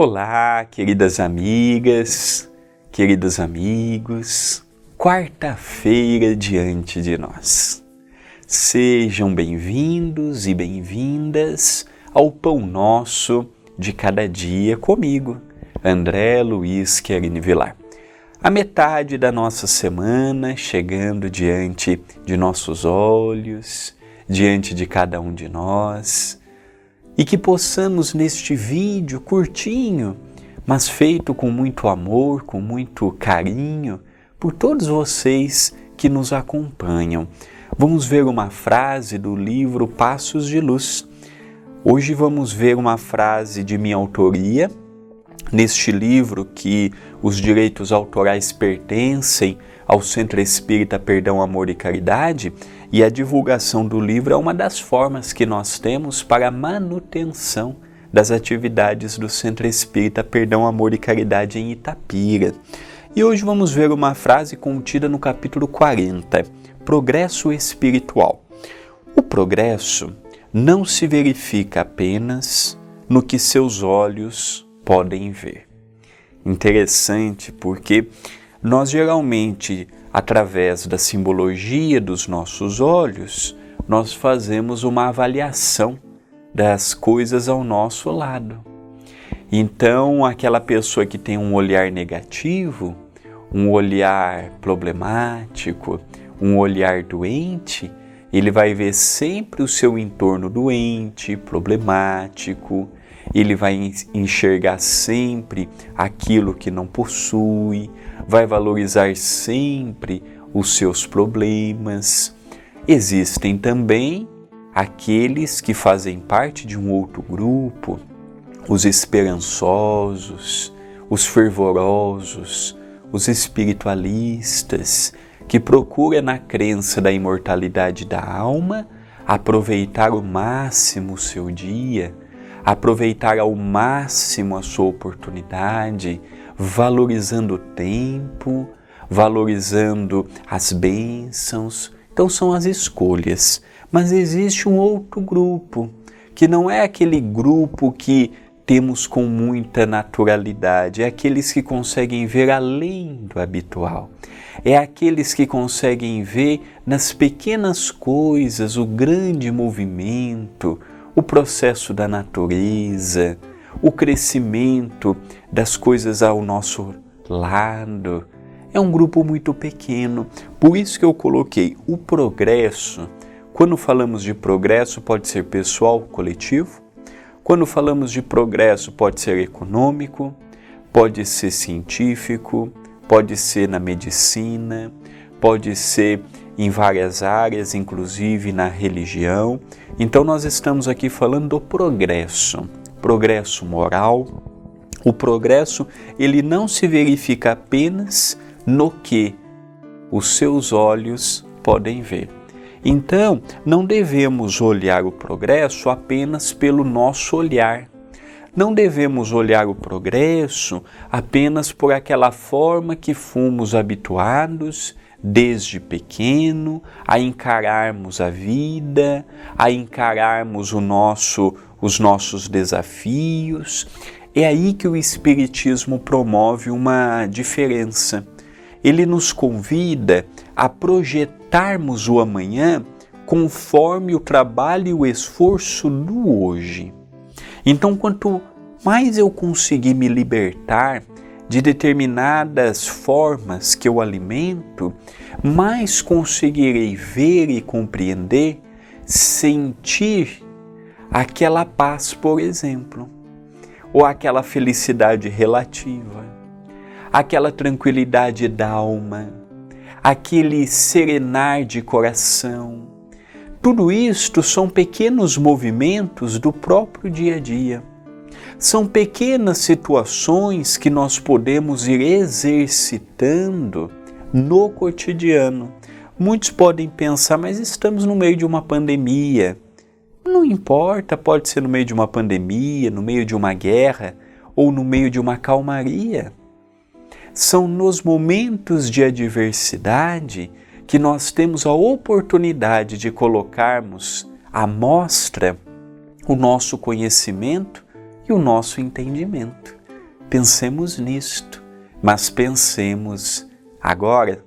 Olá, queridas amigas, queridos amigos, quarta-feira diante de nós. Sejam bem-vindos e bem-vindas ao Pão Nosso de Cada Dia comigo, André Luiz Querini Vilar. A metade da nossa semana chegando diante de nossos olhos, diante de cada um de nós e que possamos neste vídeo curtinho, mas feito com muito amor, com muito carinho, por todos vocês que nos acompanham. Vamos ver uma frase do livro Passos de Luz. Hoje vamos ver uma frase de minha autoria, neste livro que os direitos autorais pertencem ao Centro Espírita Perdão, Amor e Caridade, e a divulgação do livro é uma das formas que nós temos para a manutenção das atividades do Centro Espírita Perdão, Amor e Caridade em Itapira. E hoje vamos ver uma frase contida no capítulo 40, Progresso Espiritual. O progresso não se verifica apenas no que seus olhos podem ver. Interessante porque nós geralmente através da simbologia dos nossos olhos, nós fazemos uma avaliação das coisas ao nosso lado. Então, aquela pessoa que tem um olhar negativo, um olhar problemático, um olhar doente, ele vai ver sempre o seu entorno doente, problemático, ele vai enxergar sempre aquilo que não possui, vai valorizar sempre os seus problemas. Existem também aqueles que fazem parte de um outro grupo, os esperançosos, os fervorosos, os espiritualistas, que procuram na crença da imortalidade da alma aproveitar o máximo o seu dia, aproveitar ao máximo a sua oportunidade, valorizando o tempo, valorizando as bênçãos. Então são as escolhas. Mas existe um outro grupo, que não é aquele grupo que temos com muita naturalidade, é aqueles que conseguem ver além do habitual. É aqueles que conseguem ver nas pequenas coisas o grande movimento, o processo da natureza, o crescimento das coisas ao nosso lado. É um grupo muito pequeno, por isso que eu coloquei o progresso. Quando falamos de progresso, pode ser pessoal, coletivo. Quando falamos de progresso, pode ser econômico, pode ser científico, pode ser na medicina, pode ser em várias áreas, inclusive na religião. Então, nós estamos aqui falando do progresso progresso moral. O progresso, ele não se verifica apenas no que os seus olhos podem ver. Então, não devemos olhar o progresso apenas pelo nosso olhar. Não devemos olhar o progresso apenas por aquela forma que fomos habituados desde pequeno a encararmos a vida, a encararmos o nosso os nossos desafios. É aí que o Espiritismo promove uma diferença. Ele nos convida a projetarmos o amanhã conforme o trabalho e o esforço do hoje. Então, quanto mais eu conseguir me libertar de determinadas formas que eu alimento, mais conseguirei ver e compreender, sentir aquela paz, por exemplo, ou aquela felicidade relativa, aquela tranquilidade da alma, aquele serenar de coração. Tudo isto são pequenos movimentos do próprio dia a dia. São pequenas situações que nós podemos ir exercitando no cotidiano. Muitos podem pensar, mas estamos no meio de uma pandemia não importa, pode ser no meio de uma pandemia, no meio de uma guerra ou no meio de uma calmaria. São nos momentos de adversidade que nós temos a oportunidade de colocarmos à mostra o nosso conhecimento e o nosso entendimento. Pensemos nisto, mas pensemos agora